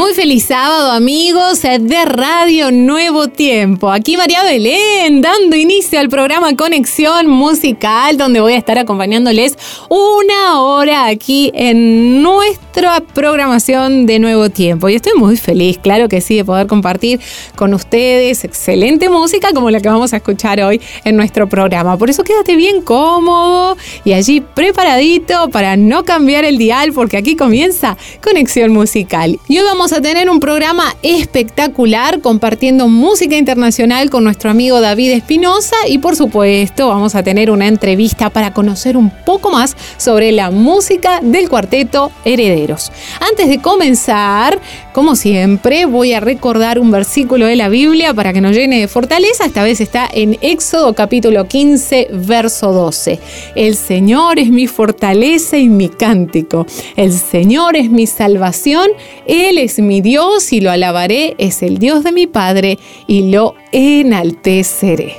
Muy feliz sábado amigos de Radio Nuevo Tiempo. Aquí María Belén dando inicio al programa Conexión Musical donde voy a estar acompañándoles una hora aquí en nuestra programación de Nuevo Tiempo. Y estoy muy feliz, claro que sí, de poder compartir con ustedes excelente música como la que vamos a escuchar hoy en nuestro programa. Por eso quédate bien cómodo y allí preparadito para no cambiar el dial porque aquí comienza Conexión Musical. Y hoy vamos a tener un programa espectacular compartiendo música internacional con nuestro amigo David Espinosa y por supuesto vamos a tener una entrevista para conocer un poco más sobre la música del cuarteto Antes de comenzar, como siempre, voy a recordar un versículo de la Biblia para que nos llene de fortaleza. Esta vez está en Éxodo capítulo 15, verso 12. El Señor es mi fortaleza y mi cántico. El Señor es mi salvación. Él es mi Dios y lo alabaré, es el Dios de mi Padre y lo enalteceré.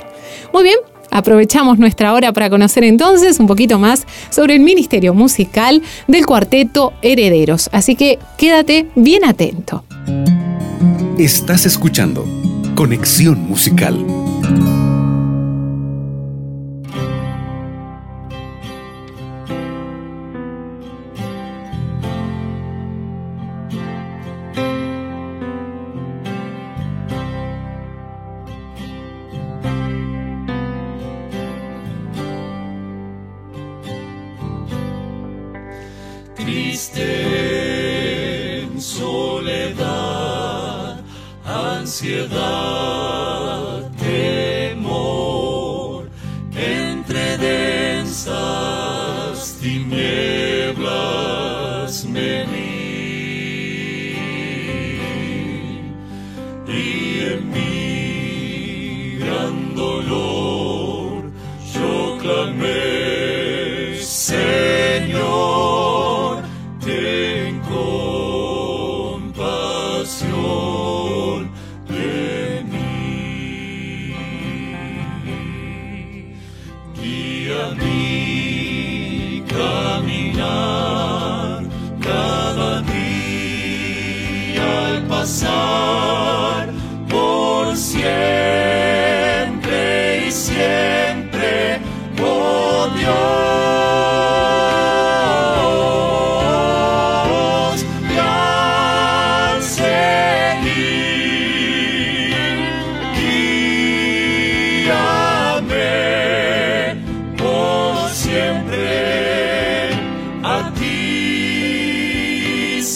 Muy bien, aprovechamos nuestra hora para conocer entonces un poquito más sobre el ministerio musical del cuarteto Herederos. Así que quédate bien atento. Estás escuchando Conexión Musical.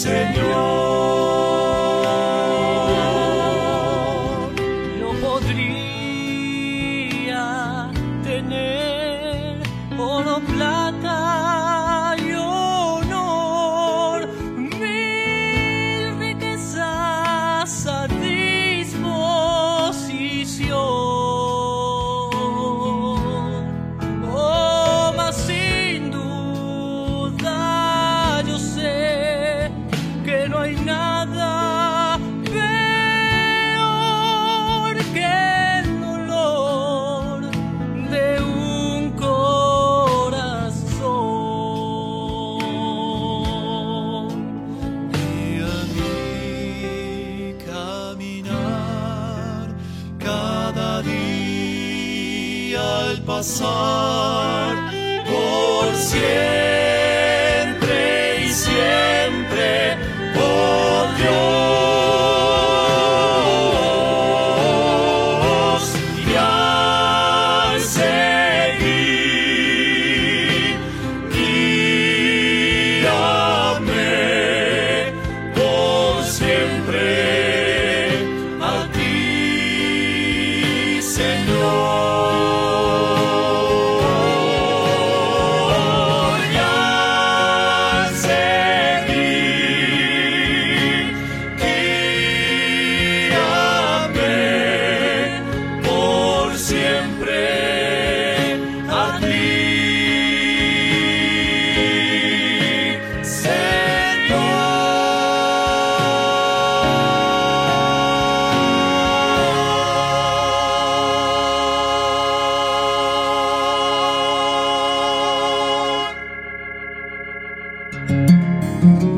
Señor.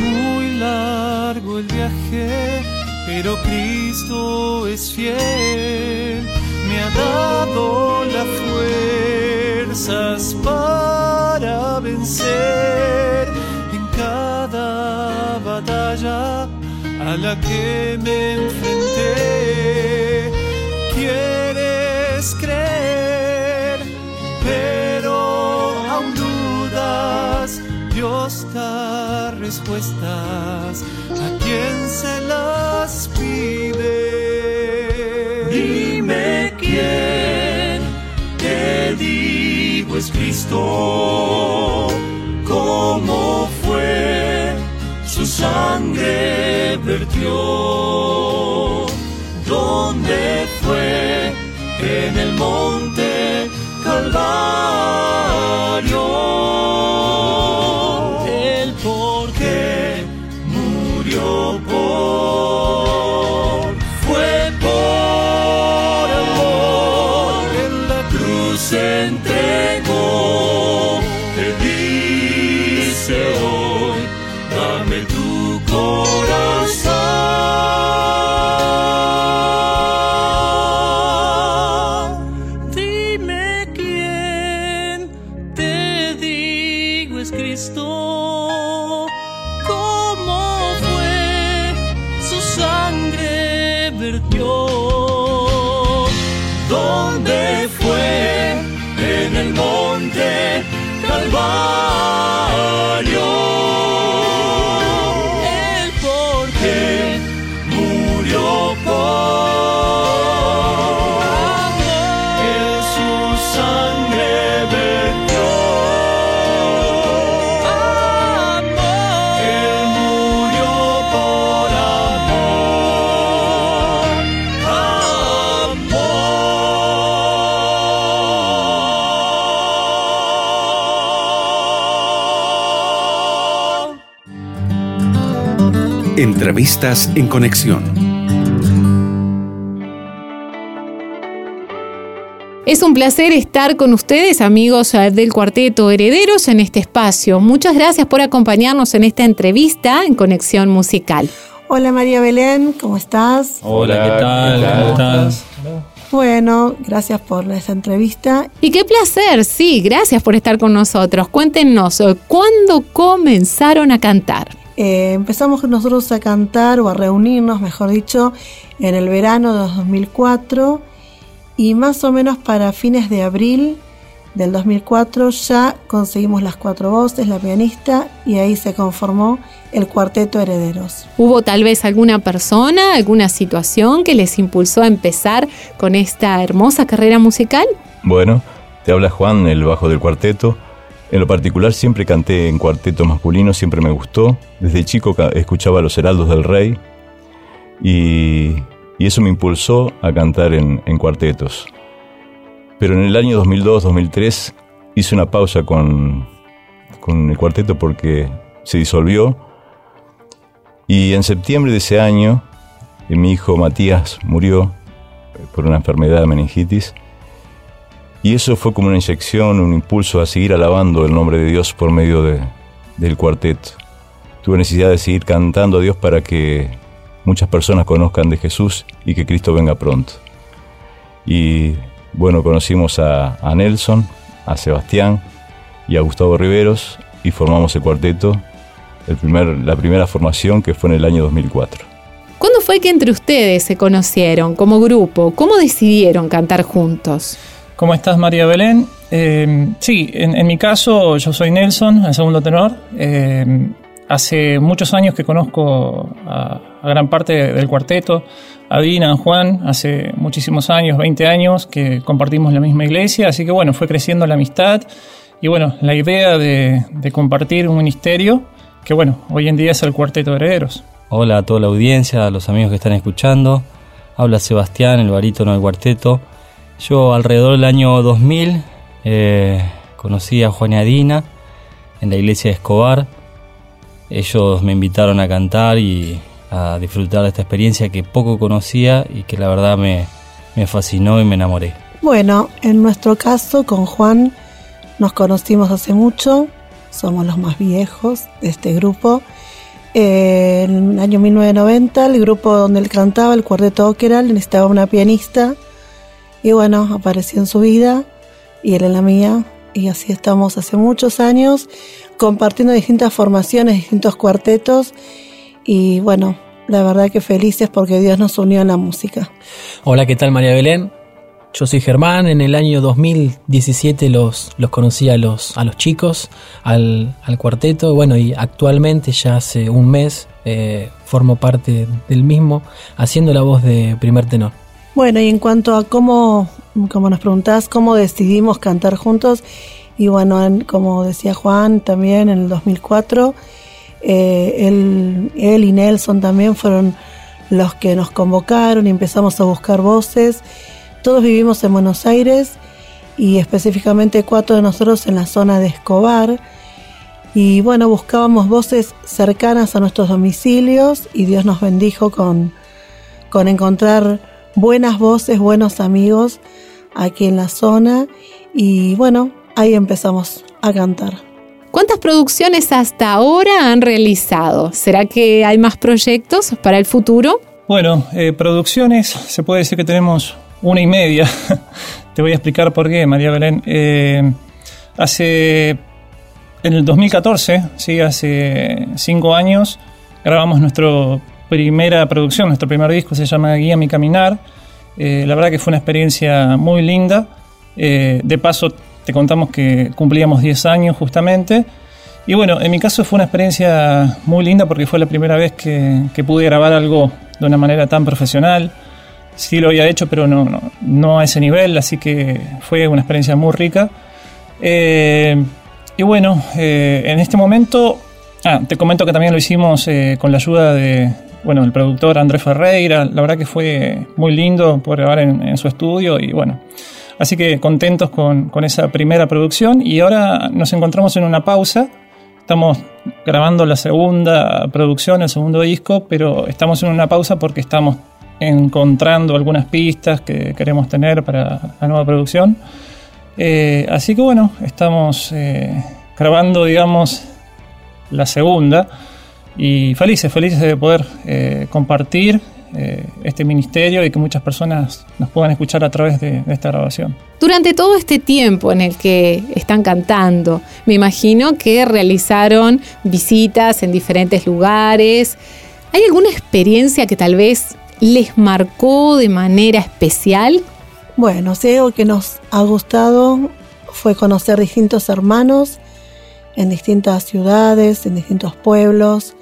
Muy largo el viaje, pero Cristo es fiel. Me ha dado las fuerzas para vencer en cada batalla a la que me Cómo fue su sangre vertió, dónde fue en el monte Calvario. Entrevistas en Conexión. Es un placer estar con ustedes, amigos eh, del Cuarteto Herederos, en este espacio. Muchas gracias por acompañarnos en esta entrevista en Conexión Musical. Hola María Belén, ¿cómo estás? Hola, ¿qué tal? ¿Cómo estás? Bueno, gracias por esta entrevista. Y qué placer, sí, gracias por estar con nosotros. Cuéntenos, eh, ¿cuándo comenzaron a cantar? Eh, empezamos nosotros a cantar o a reunirnos, mejor dicho, en el verano de 2004 y más o menos para fines de abril del 2004 ya conseguimos las cuatro voces, la pianista y ahí se conformó el cuarteto Herederos. ¿Hubo tal vez alguna persona, alguna situación que les impulsó a empezar con esta hermosa carrera musical? Bueno, Te habla Juan, el bajo del cuarteto. En lo particular siempre canté en cuarteto masculino, siempre me gustó. Desde chico escuchaba Los Heraldos del Rey y, eso me impulsó a cantar en, cuartetos. Pero en el año 2002-2003 hice una pausa con, con el cuarteto porque se disolvió y en septiembre de ese año mi hijo Matías murió por una enfermedad de meningitis y eso fue como una inyección, un impulso a seguir alabando el nombre de Dios por medio de, del cuarteto. Tuve necesidad de seguir cantando a Dios para que muchas personas conozcan de Jesús y que Cristo venga pronto. Y bueno, conocimos a, Nelson, a Sebastián y a Gustavo Riveros y formamos el cuarteto, el primer, la primera formación que fue en el año 2004. ¿Cuándo fue que entre ustedes se conocieron como grupo? ¿Cómo decidieron cantar juntos? ¿Cómo estás, María Belén? Eh, sí, en, mi caso, yo soy Nelson, el segundo tenor. Eh, hace muchos años que conozco a, gran parte del cuarteto, a Dina, a Juan, hace muchísimos años, 20 años, que compartimos la misma iglesia, así que bueno, fue creciendo la amistad y bueno, la idea de, de compartir un ministerio, que bueno, hoy en día es el Cuarteto de Herederos. Hola a toda la audiencia, a los amigos que están escuchando. Habla Sebastián, el barítono del cuarteto. Yo alrededor del año 2000 eh, conocí a Juan y Adina en la iglesia de Escobar. Ellos me invitaron a cantar y a disfrutar de esta experiencia que poco conocía y que la verdad me, me fascinó y me enamoré. Bueno, en nuestro caso con Juan nos conocimos hace mucho, somos los más viejos de este grupo. en el año 1990 el grupo donde él cantaba, el cuarteto Okeral, necesitaba una pianista y bueno, apareció en su vida y él en la mía. Y así estamos hace muchos años compartiendo distintas formaciones, distintos cuartetos. Y bueno, la verdad que felices porque Dios nos unió en la música. Hola, ¿qué tal María Belén? Yo soy Germán, en el año 2017 los, los conocí a los, a los chicos, al, al cuarteto, bueno, y actualmente ya hace un mes eh, formo parte del mismo, haciendo la voz de primer tenor. Bueno, y en cuanto a cómo, como nos preguntás, cómo decidimos cantar juntos, y bueno, como decía Juan también en el 2004, eh, él, él y Nelson también fueron los que nos convocaron y empezamos a buscar voces. Todos vivimos en Buenos Aires y específicamente cuatro de nosotros en la zona de Escobar. Y bueno, buscábamos voces cercanas a nuestros domicilios y Dios nos bendijo con, con encontrar buenas voces, buenos amigos aquí en la zona y bueno, ahí empezamos a cantar. ¿Cuántas producciones hasta ahora han realizado? ¿Será que hay más proyectos para el futuro? Bueno, eh, producciones, se puede decir que tenemos una y media. Te voy a explicar por qué, María Belén. Eh, hace, en el 2014, sí, hace cinco años, grabamos nuestro primera producción, nuestro primer disco se llama Guía mi Caminar. Eh, la verdad que fue una experiencia muy linda. Eh, de paso, te contamos que cumplíamos 10 años justamente. Y bueno, en mi caso fue una experiencia muy linda porque fue la primera vez que, pude grabar algo de una manera tan profesional. Sí lo había hecho, pero no, no, a ese nivel, así que fue una experiencia muy rica. Eh, y bueno, en este momento, ah, te comento que también lo hicimos con la ayuda de, bueno, el productor Andrés Ferreira, la verdad que fue muy lindo poder grabar en, su estudio y bueno, así que contentos con, esa primera producción y ahora nos encontramos en una pausa, estamos grabando la segunda producción, el segundo disco, pero estamos en una pausa porque estamos encontrando algunas pistas que queremos tener para la nueva producción. Eh, así que bueno, estamos eh, grabando, digamos, la segunda y felices, felices de poder eh, compartir eh, este ministerio y que muchas personas nos puedan escuchar a través de, esta grabación. Durante todo este tiempo en el que están cantando, me imagino que realizaron visitas en diferentes lugares. ¿Hay alguna experiencia que tal vez les marcó de manera especial? Bueno, si algo que nos ha gustado fue conocer distintos hermanos en distintas ciudades, en distintos pueblos,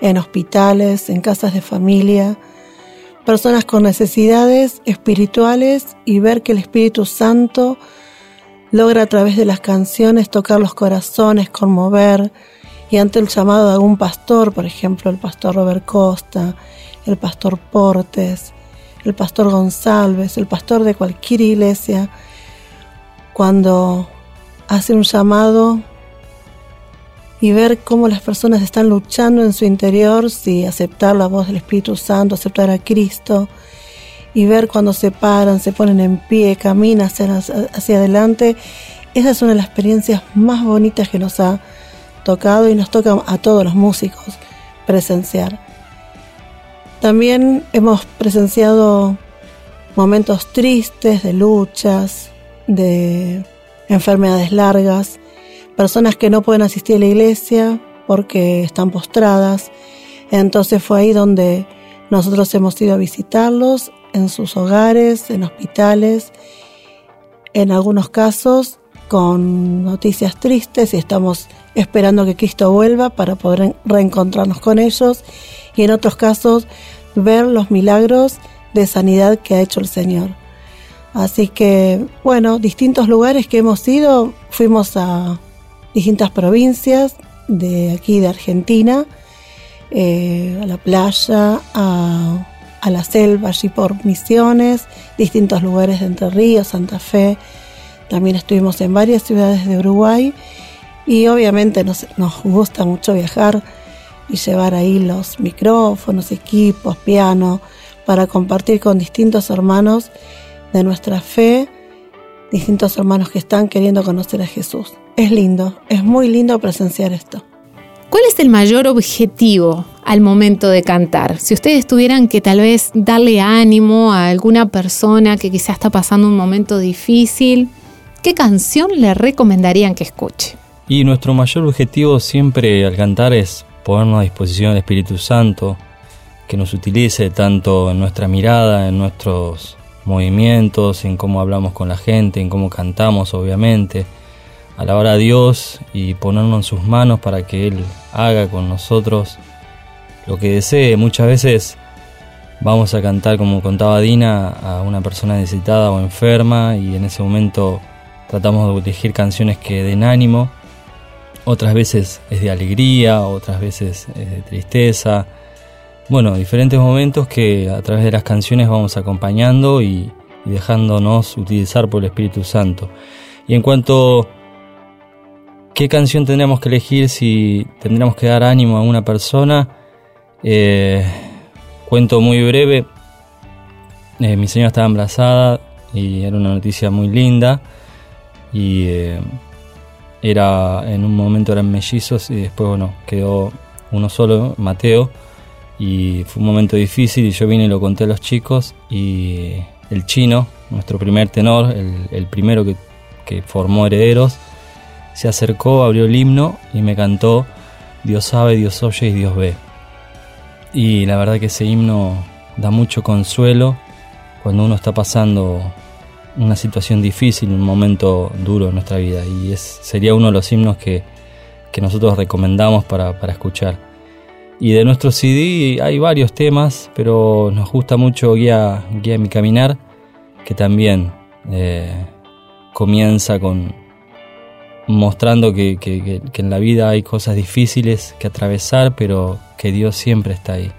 en hospitales, en casas de familia, personas con necesidades espirituales y ver que el Espíritu Santo logra a través de las canciones tocar los corazones, conmover, y ante el llamado de algún pastor, por ejemplo el pastor Robert Costa, el pastor Portes, el pastor González, el pastor de cualquier iglesia, cuando hace un llamado y ver cómo las personas están luchando en su interior, si aceptar la voz del Espíritu Santo, aceptar a Cristo, y ver cuando se paran, se ponen en pie, caminan hacia, hacia adelante, esa es una de las experiencias más bonitas que nos ha tocado y nos toca a todos los músicos presenciar. También hemos presenciado momentos tristes, de luchas, de enfermedades largas, personas que no pueden asistir a la iglesia porque están postradas. Entonces fue ahí donde nosotros hemos ido a visitarlos en sus hogares, en hospitales, en algunos casos con noticias tristes y estamos esperando que Cristo vuelva para poder reencontrarnos con ellos y en otros casos ver los milagros de sanidad que ha hecho el Señor. Así que, bueno, distintos lugares que hemos ido, fuimos a distintas provincias de aquí de Argentina, eh, a la playa, a, a, la selva, allí por Misiones, distintos lugares de Entre Ríos, Santa Fe. También estuvimos en varias ciudades de Uruguay y obviamente nos, nos gusta mucho viajar y llevar ahí los micrófonos, equipos, piano, para compartir con distintos hermanos de nuestra fe, distintos hermanos que están queriendo conocer a Jesús. Es lindo, es muy lindo presenciar esto. ¿Cuál es el mayor objetivo al momento de cantar? Si ustedes tuvieran que tal vez darle ánimo a alguna persona que quizás está pasando un momento difícil, ¿qué canción le recomendarían que escuche? Y nuestro mayor objetivo siempre al cantar es ponernos a disposición del Espíritu Santo, que nos utilice tanto en nuestra mirada, en nuestros movimientos, en cómo hablamos con la gente, en cómo cantamos, obviamente. Alabar a Dios y ponernos en sus manos para que Él haga con nosotros lo que desee. Muchas veces vamos a cantar, como contaba Dina, a una persona necesitada o enferma y en ese momento tratamos de elegir canciones que den ánimo otras veces es de alegría, otras veces es de tristeza. Bueno, diferentes momentos que a través de las canciones vamos acompañando y, dejándonos utilizar por el Espíritu Santo. Y en cuanto qué canción tendríamos que elegir si tendríamos que dar ánimo a una persona, eh, cuento muy breve. Eh, mi señora estaba embarazada y era una noticia muy linda. Y eh, era en un momento eran mellizos y después bueno quedó uno solo Mateo. Y fue un momento difícil y yo vine y lo conté a los chicos. Y el chino nuestro primer tenor el, primero que, que, formó herederos se acercó abrió el himno y me cantó Dios sabe Dios oye y Dios ve y la verdad que ese himno da mucho consuelo cuando uno está pasando una situación difícil, un momento duro en nuestra vida y es, sería uno de los himnos que, nosotros recomendamos para, escuchar. Y de nuestro CD hay varios temas, pero nos gusta mucho Guía, Guía Mi Caminar, que también eh, comienza con mostrando que, que en la vida hay cosas difíciles que atravesar, pero que Dios siempre está ahí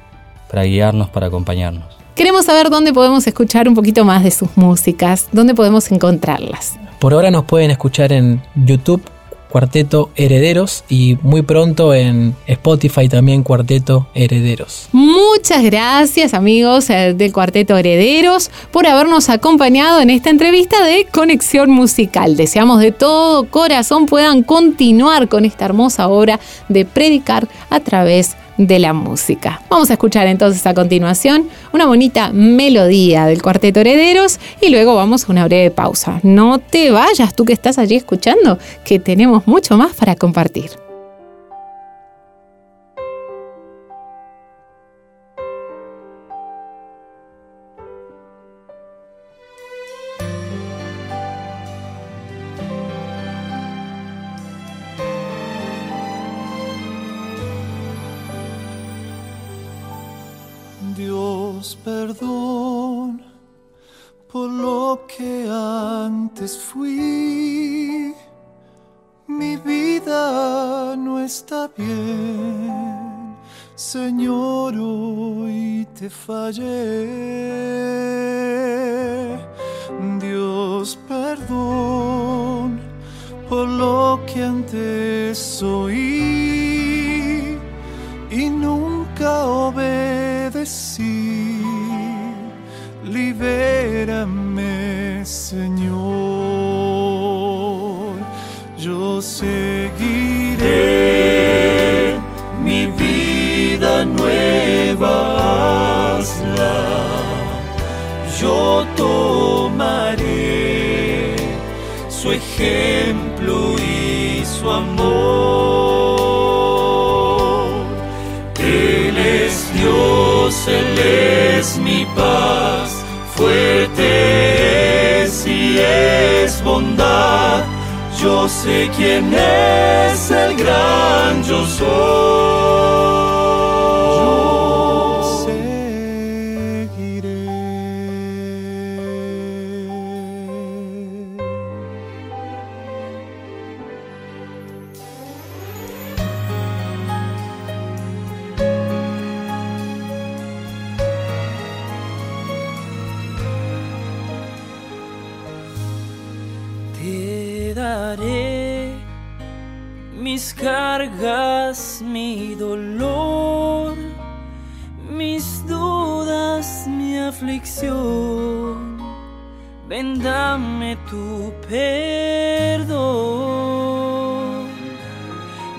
para guiarnos, para acompañarnos. Queremos saber dónde podemos escuchar un poquito más de sus músicas, dónde podemos encontrarlas. Por ahora nos pueden escuchar en YouTube Cuarteto Herederos y muy pronto en Spotify también Cuarteto Herederos. Muchas gracias amigos eh, del Cuarteto Herederos por habernos acompañado en esta entrevista de Conexión Musical. Deseamos de todo corazón puedan continuar con esta hermosa obra de predicar a través de de la música. Vamos a escuchar entonces a continuación una bonita melodía del Cuarteto Herederos y luego vamos a una breve pausa. No te vayas tú que estás allí escuchando, que tenemos mucho más para compartir. Lo que antes fui. Mi vida no está bien, Señor, hoy te fallé. Dios, perdón por lo que antes oí y nunca obedecí. Libérame, Señor. Yo seguiré mi vida nueva. hazla. Yo tomaré su ejemplo y su amor. Él es Dios, Él es mi paz, fuerte es y es bondad. Yo sé quién es el gran yo soy. Aflicción. Ven, dame tu perdón.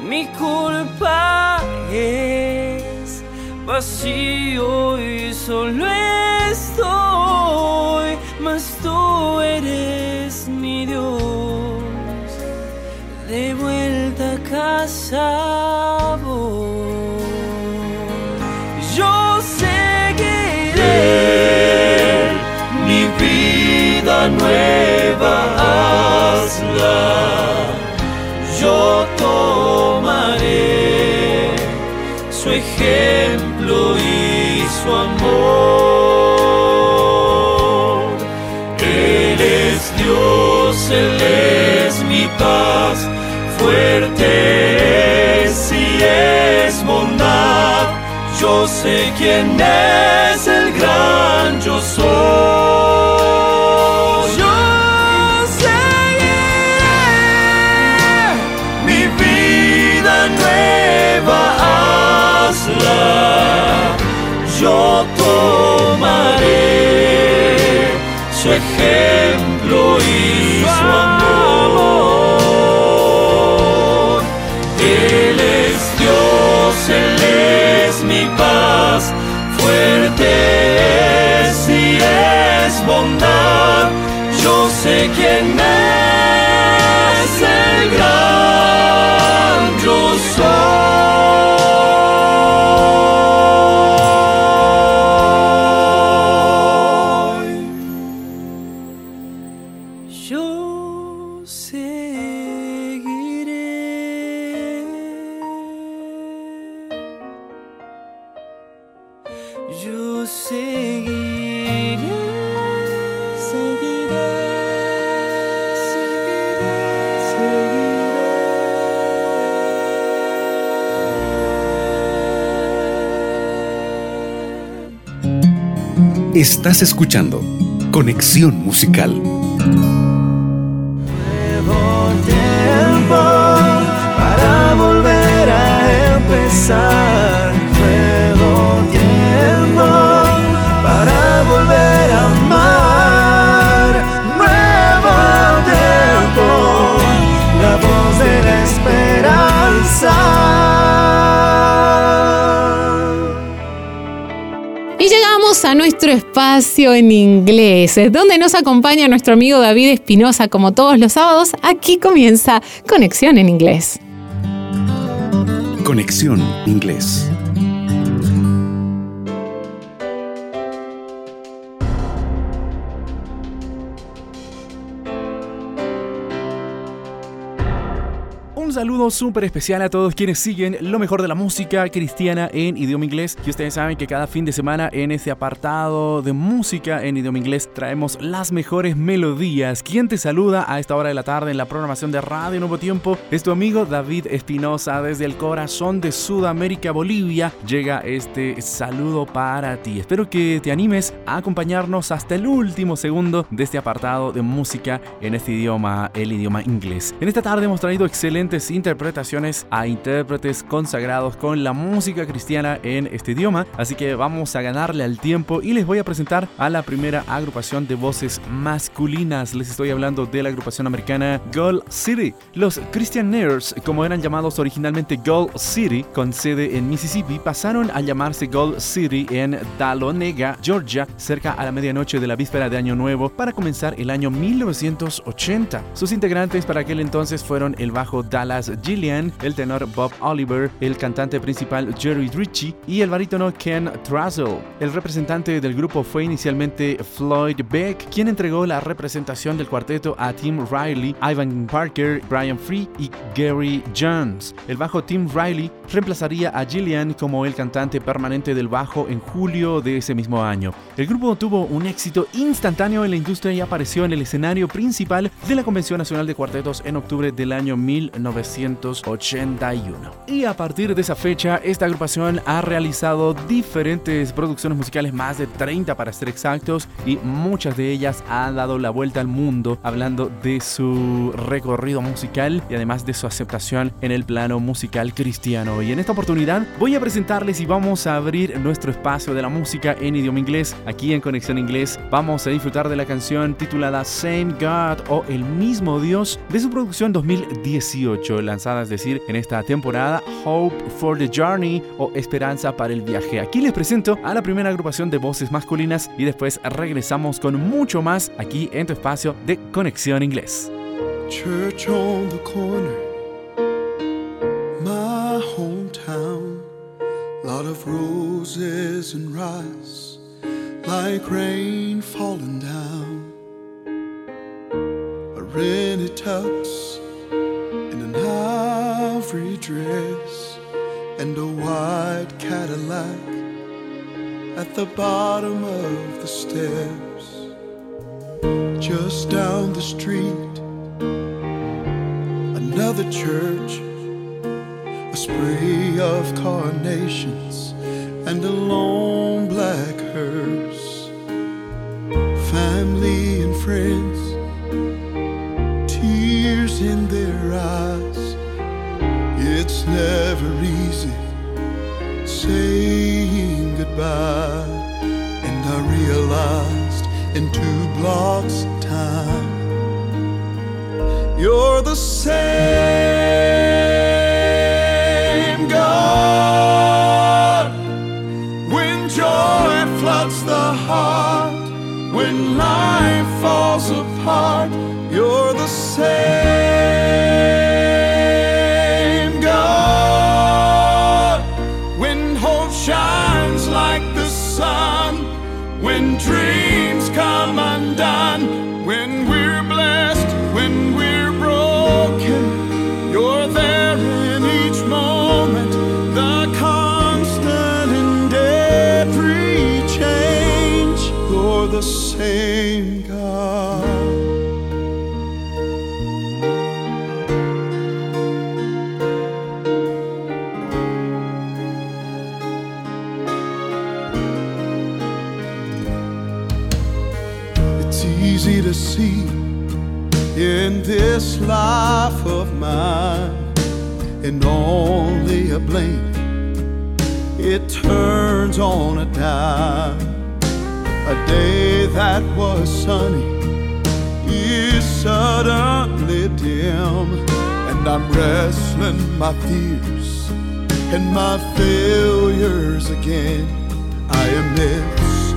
Mi culpa es vacío y solo estoy, mas tú eres mi Dios. De vuelta a casa y es bondad. Yo sé quién es el gran yo soy. Yo seguiré mi vida nueva hazla. Yo tomaré su ejemplo y Dios, Él es mi paz, fuerte es y es bondad. Yo sé quién es Estás escuchando Conexión Musical. Nuevo tiempo para volver a empezar. Nuevo tiempo para volver a amar. Nuevo tiempo, la voz de la esperanza. A nuestro espacio en inglés, donde nos acompaña nuestro amigo David Espinosa como todos los sábados. Aquí comienza Conexión en inglés. Conexión Inglés. Súper especial a todos quienes siguen lo mejor de la música cristiana en idioma inglés. Y ustedes saben que cada fin de semana en este apartado de música en idioma inglés traemos las mejores melodías. Quien te saluda a esta hora de la tarde en la programación de Radio Nuevo Tiempo es tu amigo David Espinosa desde el corazón de Sudamérica, Bolivia. Llega este saludo para ti. Espero que te animes a acompañarnos hasta el último segundo de este apartado de música en este idioma, el idioma inglés. En esta tarde hemos traído excelentes interpretaciones a intérpretes consagrados con la música cristiana en este idioma, así que vamos a ganarle al tiempo y les voy a presentar a la primera agrupación de voces masculinas. Les estoy hablando de la agrupación americana Gold City. Los Christian Nerds, como eran llamados originalmente Gold City, con sede en Mississippi, pasaron a llamarse Gold City en Dahlonega, Georgia, cerca a la medianoche de la víspera de Año Nuevo, para comenzar el año 1980. Sus integrantes para aquel entonces fueron el bajo Dallas Gillian, el tenor Bob Oliver, el cantante principal Jerry Ritchie y el barítono Ken Trussell. El representante del grupo fue inicialmente Floyd Beck, quien entregó la representación del cuarteto a Tim Riley, Ivan Parker, Brian Free y Gary Jones. El bajo Tim Riley reemplazaría a Gillian como el cantante permanente del bajo en julio de ese mismo año. El grupo tuvo un éxito instantáneo en la industria y apareció en el escenario principal de la Convención Nacional de Cuartetos en octubre del año 1981. Y a partir de esa fecha, esta agrupación ha realizado diferentes producciones musicales, más de 30 para ser exactos, y muchas de ellas han dado la vuelta al mundo hablando de su recorrido musical y además de su aceptación en el plano musical cristiano. Y en esta oportunidad voy a presentarles y vamos a abrir nuestro espacio de la música en idioma inglés. Aquí en Conexión Inglés vamos a disfrutar de la canción titulada Same God o El mismo Dios de su producción 2018, es decir en esta temporada Hope for the Journey o Esperanza para el viaje. Aquí les presento a la primera agrupación de voces masculinas y después regresamos con mucho más aquí en tu espacio de Conexión Inglés. My hometown. Lot of roses and rice, like rain falling down. Dress, and a white Cadillac at the bottom of the steps. Just down the street, another church, a spray of carnations, and a lone black hearse. Family and friends, and I realized in two blocks time. You're the same when dreams come undone, this life of mine, and only a blink, it turns on a dime. A day that was sunny is suddenly dim, and I'm wrestling my fears and my failures again. I am myths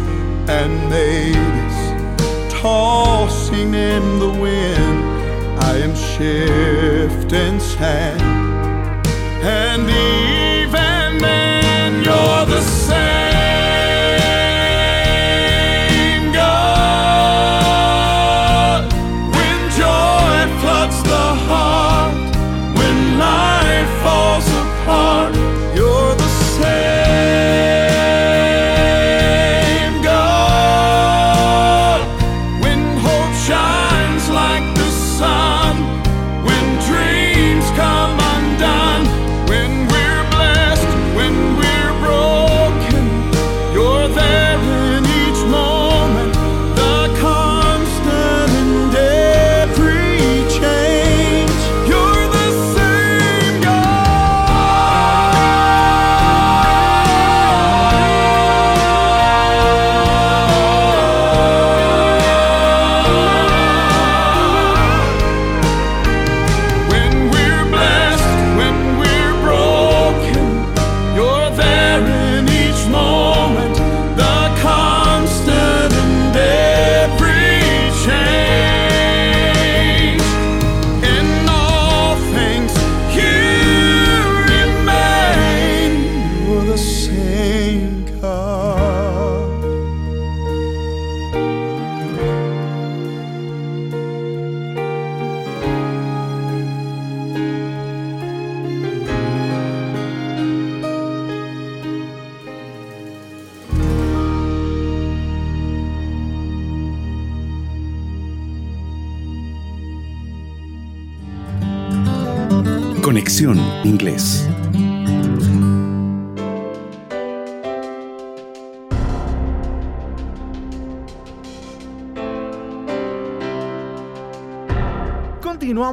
and maybes tossing in the wind. I am shifting sand, and even then you're the same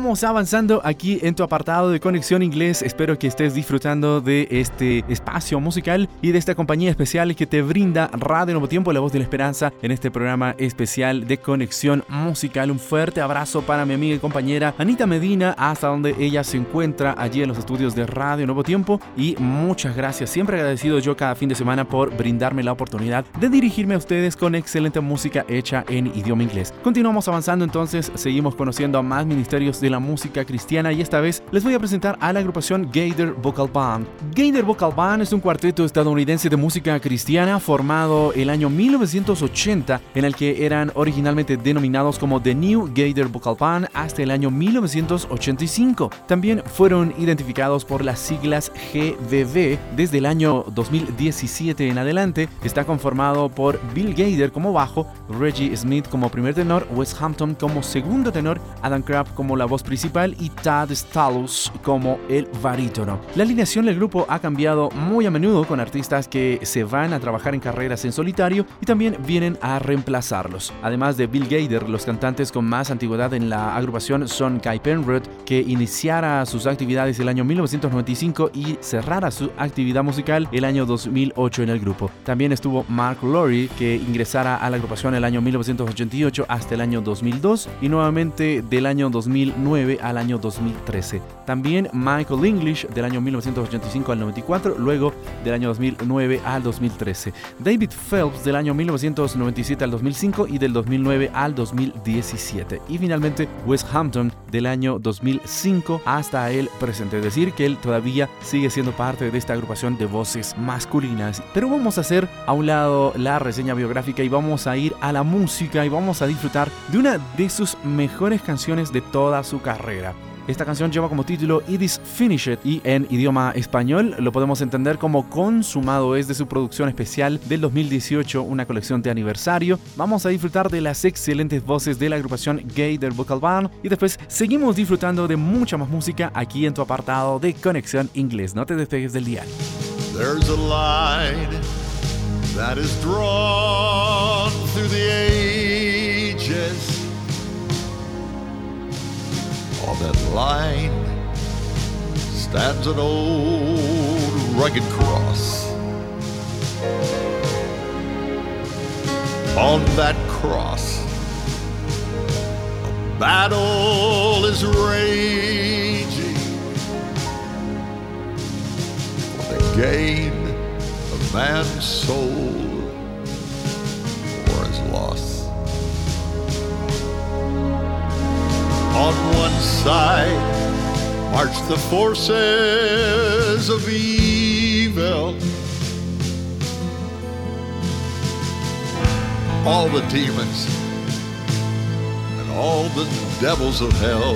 Continuamos avanzando aquí en tu apartado de Conexión Inglés. Espero que estés disfrutando de este espacio musical y de esta compañía especial que te brinda Radio Nuevo Tiempo, la voz de la esperanza, en este programa especial de Conexión Musical. Un fuerte abrazo para mi amiga y compañera Anita Medina, hasta donde ella se encuentra allí en los estudios de Radio Nuevo Tiempo. Y muchas gracias, siempre agradecido yo cada fin de semana por brindarme la oportunidad de dirigirme a ustedes con excelente música hecha en idioma inglés. Continuamos avanzando entonces, seguimos conociendo a más ministerios de la música cristiana y esta vez les voy a presentar a la agrupación Gator Vocal Band. Gator Vocal Band es un cuarteto estadounidense de música cristiana formado el año 1980 en el que eran originalmente denominados como The New Gator Vocal Band hasta el año 1985. También fueron identificados por las siglas GVV desde el año 2017 en adelante. Está conformado por Bill Gator como bajo, Reggie Smith como primer tenor, Wes Hampton como segundo tenor, Adam Crabb como la voz principal y Tad Stalus como el barítono. La alineación del grupo ha cambiado muy a menudo con artistas que se van a trabajar en carreras en solitario y también vienen a reemplazarlos. Además de Bill Gader, los cantantes con más antigüedad en la agrupación son Kai Penrod, que iniciara sus actividades el año 1995 y cerrara su actividad musical el año 2008 en el grupo. También estuvo Mark Lowry, que ingresara a la agrupación el año 1988 hasta el año 2002 y nuevamente del año 2000 2009 al año 2013. También Michael English del año 1985 al 94, luego del año 2009 al 2013. David Phelps del año 1997 al 2005 y del 2009 al 2017. Y finalmente Wes Hampton del año 2005 hasta el presente. Es decir, que él todavía sigue siendo parte de esta agrupación de voces masculinas. Pero vamos a hacer a un lado la reseña biográfica y vamos a ir a la música y vamos a disfrutar de una de sus mejores canciones de toda su Esta canción lleva como título It is Finished y en idioma español lo podemos entender como consumado es de su producción especial del 2018, una colección de aniversario. Vamos a disfrutar de las excelentes voces de la agrupación Gay del Vocal Band y después seguimos disfrutando de mucha más música aquí en tu apartado de Conexión Inglés. No te despegues del dial. On that line stands an old rugged cross. On that cross, a battle is raging for the gain of man's soul or his loss. On one side march the forces of evil. All the demons and all the devils of hell.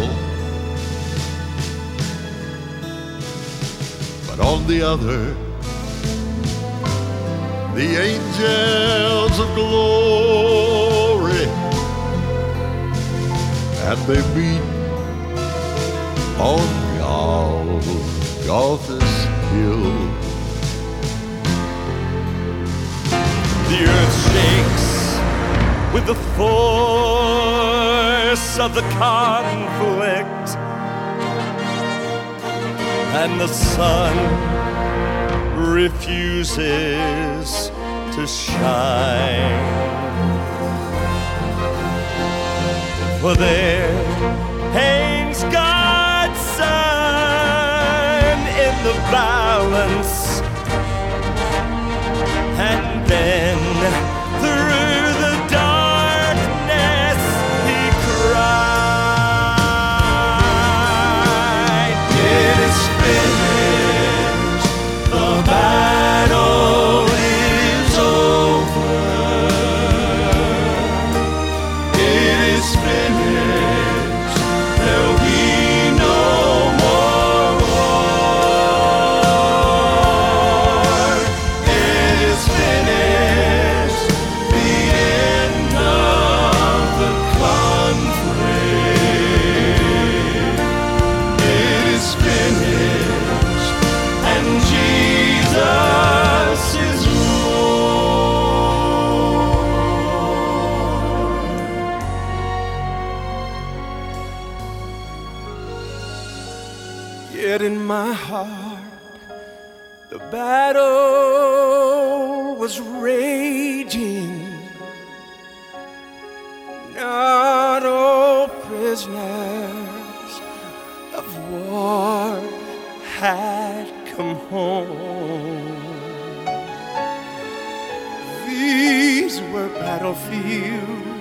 But on the other, the angels of glory and they meet on Golgotha's hill. The earth shakes with the force of the conflict, and the sun refuses to shine. For there. Hangs God's Son in the balance, home. These were battlefields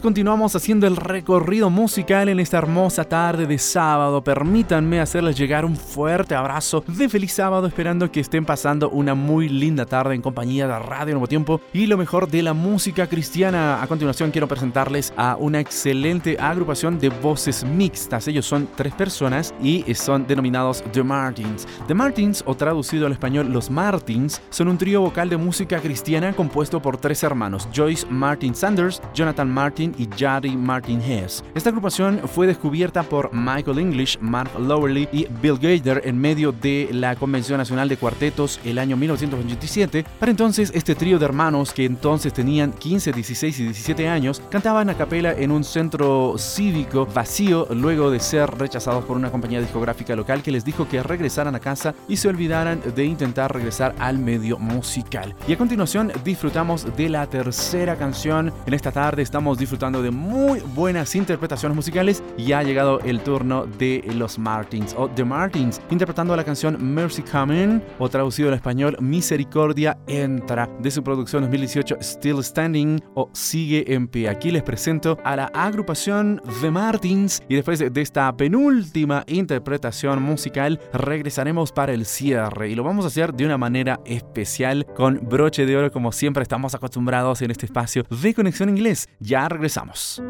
continuamos haciendo el recorrido musical en esta hermosa tarde de sábado. Permítanme hacerles llegar un fuerte abrazo de feliz sábado, esperando que estén pasando una muy linda tarde en compañía de Radio Nuevo Tiempo y lo mejor de la música cristiana. A continuación quiero presentarles a una excelente agrupación de voces mixtas. Ellos son tres personas y son denominados The Martins. The Martins, o traducido al español Los Martins, son un trío vocal de música cristiana compuesto por tres hermanos, Joyce Martin Sanders, Jonathan Martin y Jari Martin Hess. Esta agrupación fue descubierta por Michael English, Mark Lowerly y Bill Gaither en medio de la Convención Nacional de Cuartetos el año 1987. Para entonces, este trío de hermanos, que entonces tenían 15, 16 y 17 años, cantaban a capela en un centro cívico vacío luego de ser rechazados por una compañía discográfica local que les dijo que regresaran a casa y se olvidaran de intentar regresar al medio musical. Y a continuación disfrutamos de la tercera canción en esta tarde estamos disfrutando de muy buenas interpretaciones musicales y ha llegado el turno de los Martins o The Martins interpretando la canción Mercy Coming o traducido al español Misericordia Entra de su producción 2018 Still Standing o Sigue en pie. Aquí les presento a la agrupación The Martins y después de esta penúltima interpretación musical regresaremos para el cierre y lo vamos a hacer de una manera especial con broche de oro como siempre estamos acostumbrados en este espacio de conexión inglés. Ya regresamos.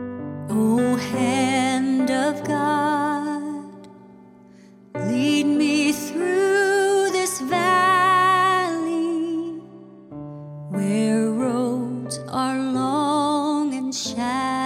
O hand of God, lead me through this valley where roads are long and shadows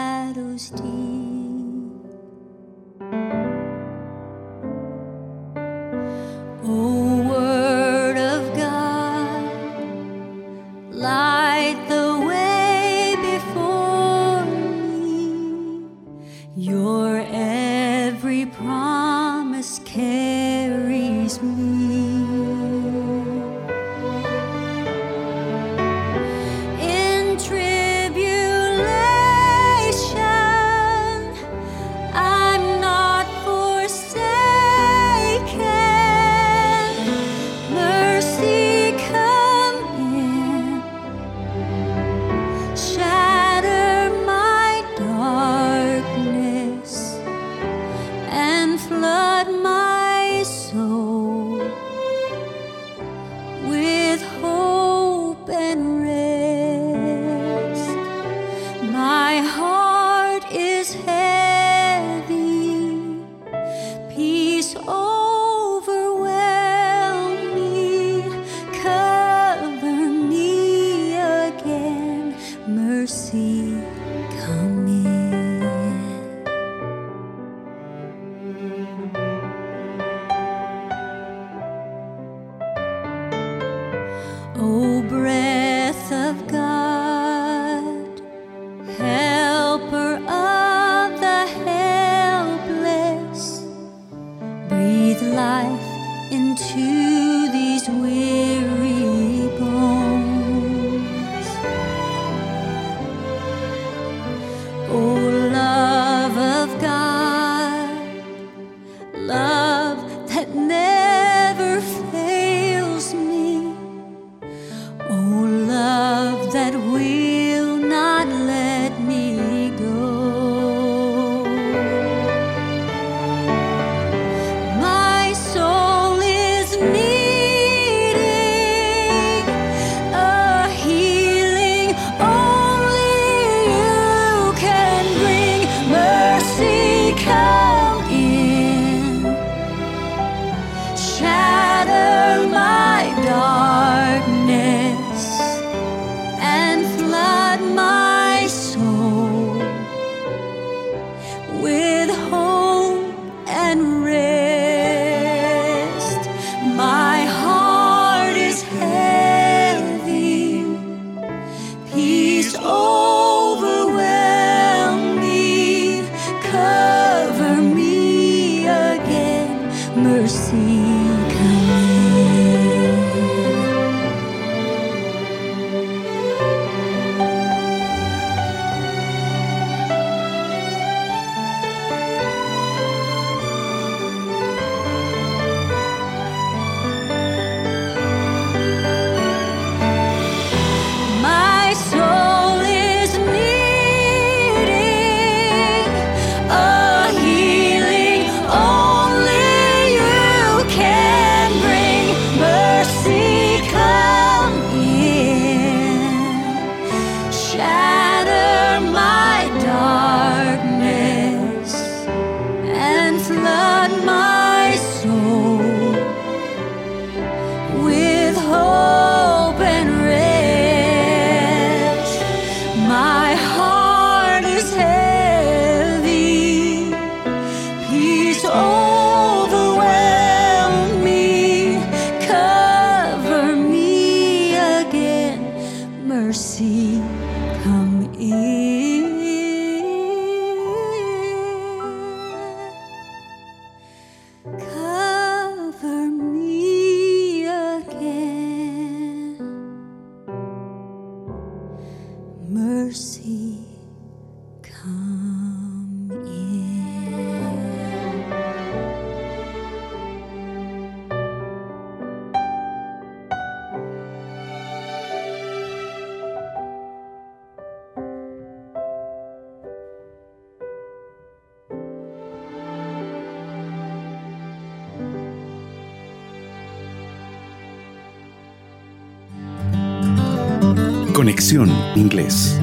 Conexión Inglés.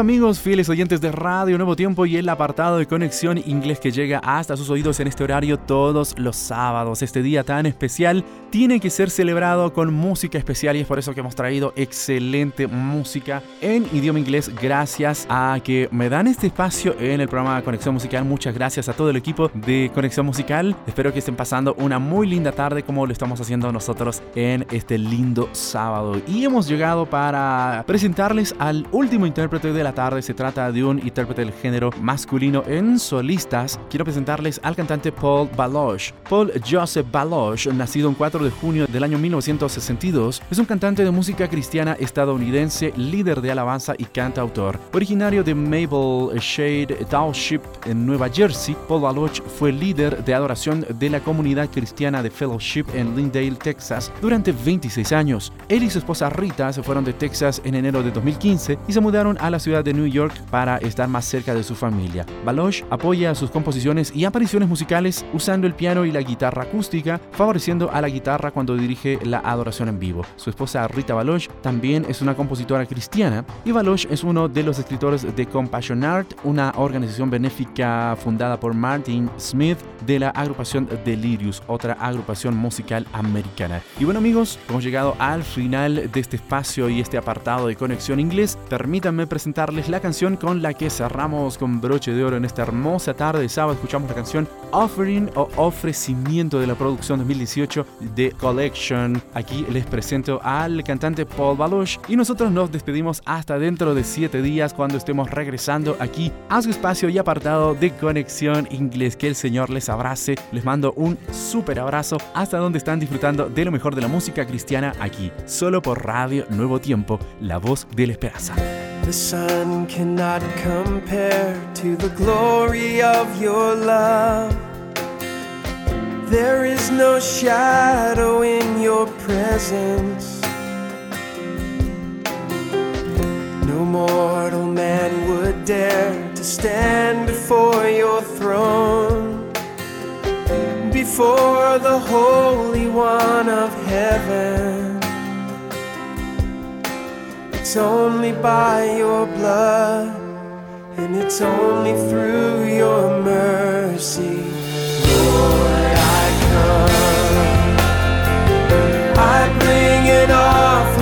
Amigos, fieles oyentes de Radio Nuevo Tiempo y el apartado de conexión inglés que llega hasta sus oídos en este horario todos los sábados. Este día tan especial tiene que ser celebrado con música especial y es por eso que hemos traído excelente música en idioma inglés gracias a que me dan este espacio en el programa Conexión Musical. Muchas gracias a todo el equipo de Conexión Musical. Espero que estén pasando una muy linda tarde como lo estamos haciendo nosotros en este lindo sábado. Y hemos llegado para presentarles al último intérprete de la tarde. Se trata de un intérprete del género masculino en solistas. Quiero presentarles al cantante Paul Baloche. Paul Joseph Baloche, nacido el 4 de junio del año 1962, es un cantante de música cristiana estadounidense, líder de alabanza y cantautor. Originario de Maple Shade Township en Nueva Jersey, Paul Baloche fue líder de adoración de la comunidad cristiana de Fellowship en Lindale, Texas, durante 26 años. Él y su esposa Rita se fueron de Texas en enero de 2015 y se mudaron a la ciudad de New York para estar más cerca de su familia. Baloche apoya sus composiciones y apariciones musicales usando el piano y la guitarra acústica, favoreciendo a la guitarra cuando dirige la adoración en vivo. Su esposa Rita Baloche también es una compositora cristiana y Baloche es uno de los escritores de Compassion Art, una organización benéfica fundada por Martin Smith de la agrupación Delirious, otra agrupación musical americana. Y bueno amigos, hemos llegado al final de este espacio y este apartado de Conexión Inglés. Permítanme presentarles la canción con la que cerramos con broche de oro en esta hermosa tarde de sábado. Escuchamos la canción Offering o Ofrecimiento de la producción 2018 de Collection. Aquí les presento al cantante Paul Baloche y nosotros nos despedimos hasta dentro de 7 días cuando estemos regresando aquí a su espacio y apartado de Conexión Inglés. Que el Señor les abrace. Les mando un súper abrazo hasta donde están disfrutando de lo mejor de la música cristiana aquí, solo por Radio Nuevo Tiempo, la voz de la esperanza. The sun cannot compare to the glory of your love. There is no shadow in your presence. No mortal man would dare to stand before your throne, before the Holy One of Heaven. It's only by your blood, and it's only through your mercy. Lord, I come. I bring an offering.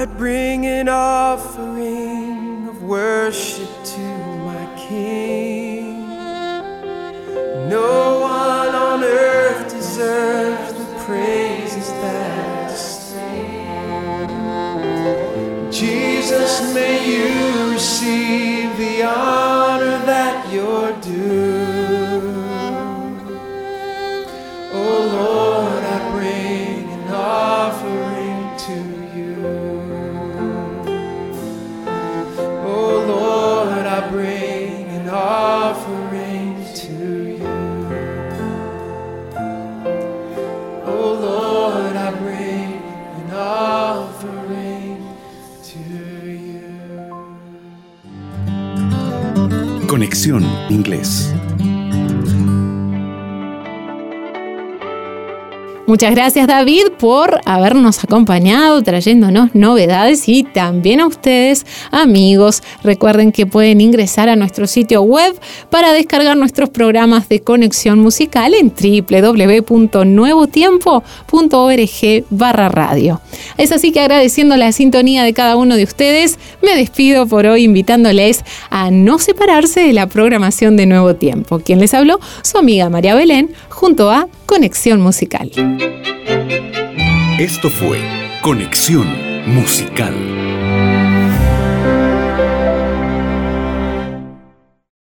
I bring an offering of worship to my King. Inglés. Muchas gracias David por habernos acompañado, trayéndonos novedades y también a ustedes, amigos. Recuerden que pueden ingresar a nuestro sitio web para descargar nuestros programas de conexión musical en www.nuevotiempo.org barra radio. Es así que agradeciendo la sintonía de cada uno de ustedes, me despido por hoy invitándoles a no separarse de la programación de Nuevo Tiempo. Quien les habló, su amiga María Belén, junto a Conexión Musical. Esto fue Conexión Musical.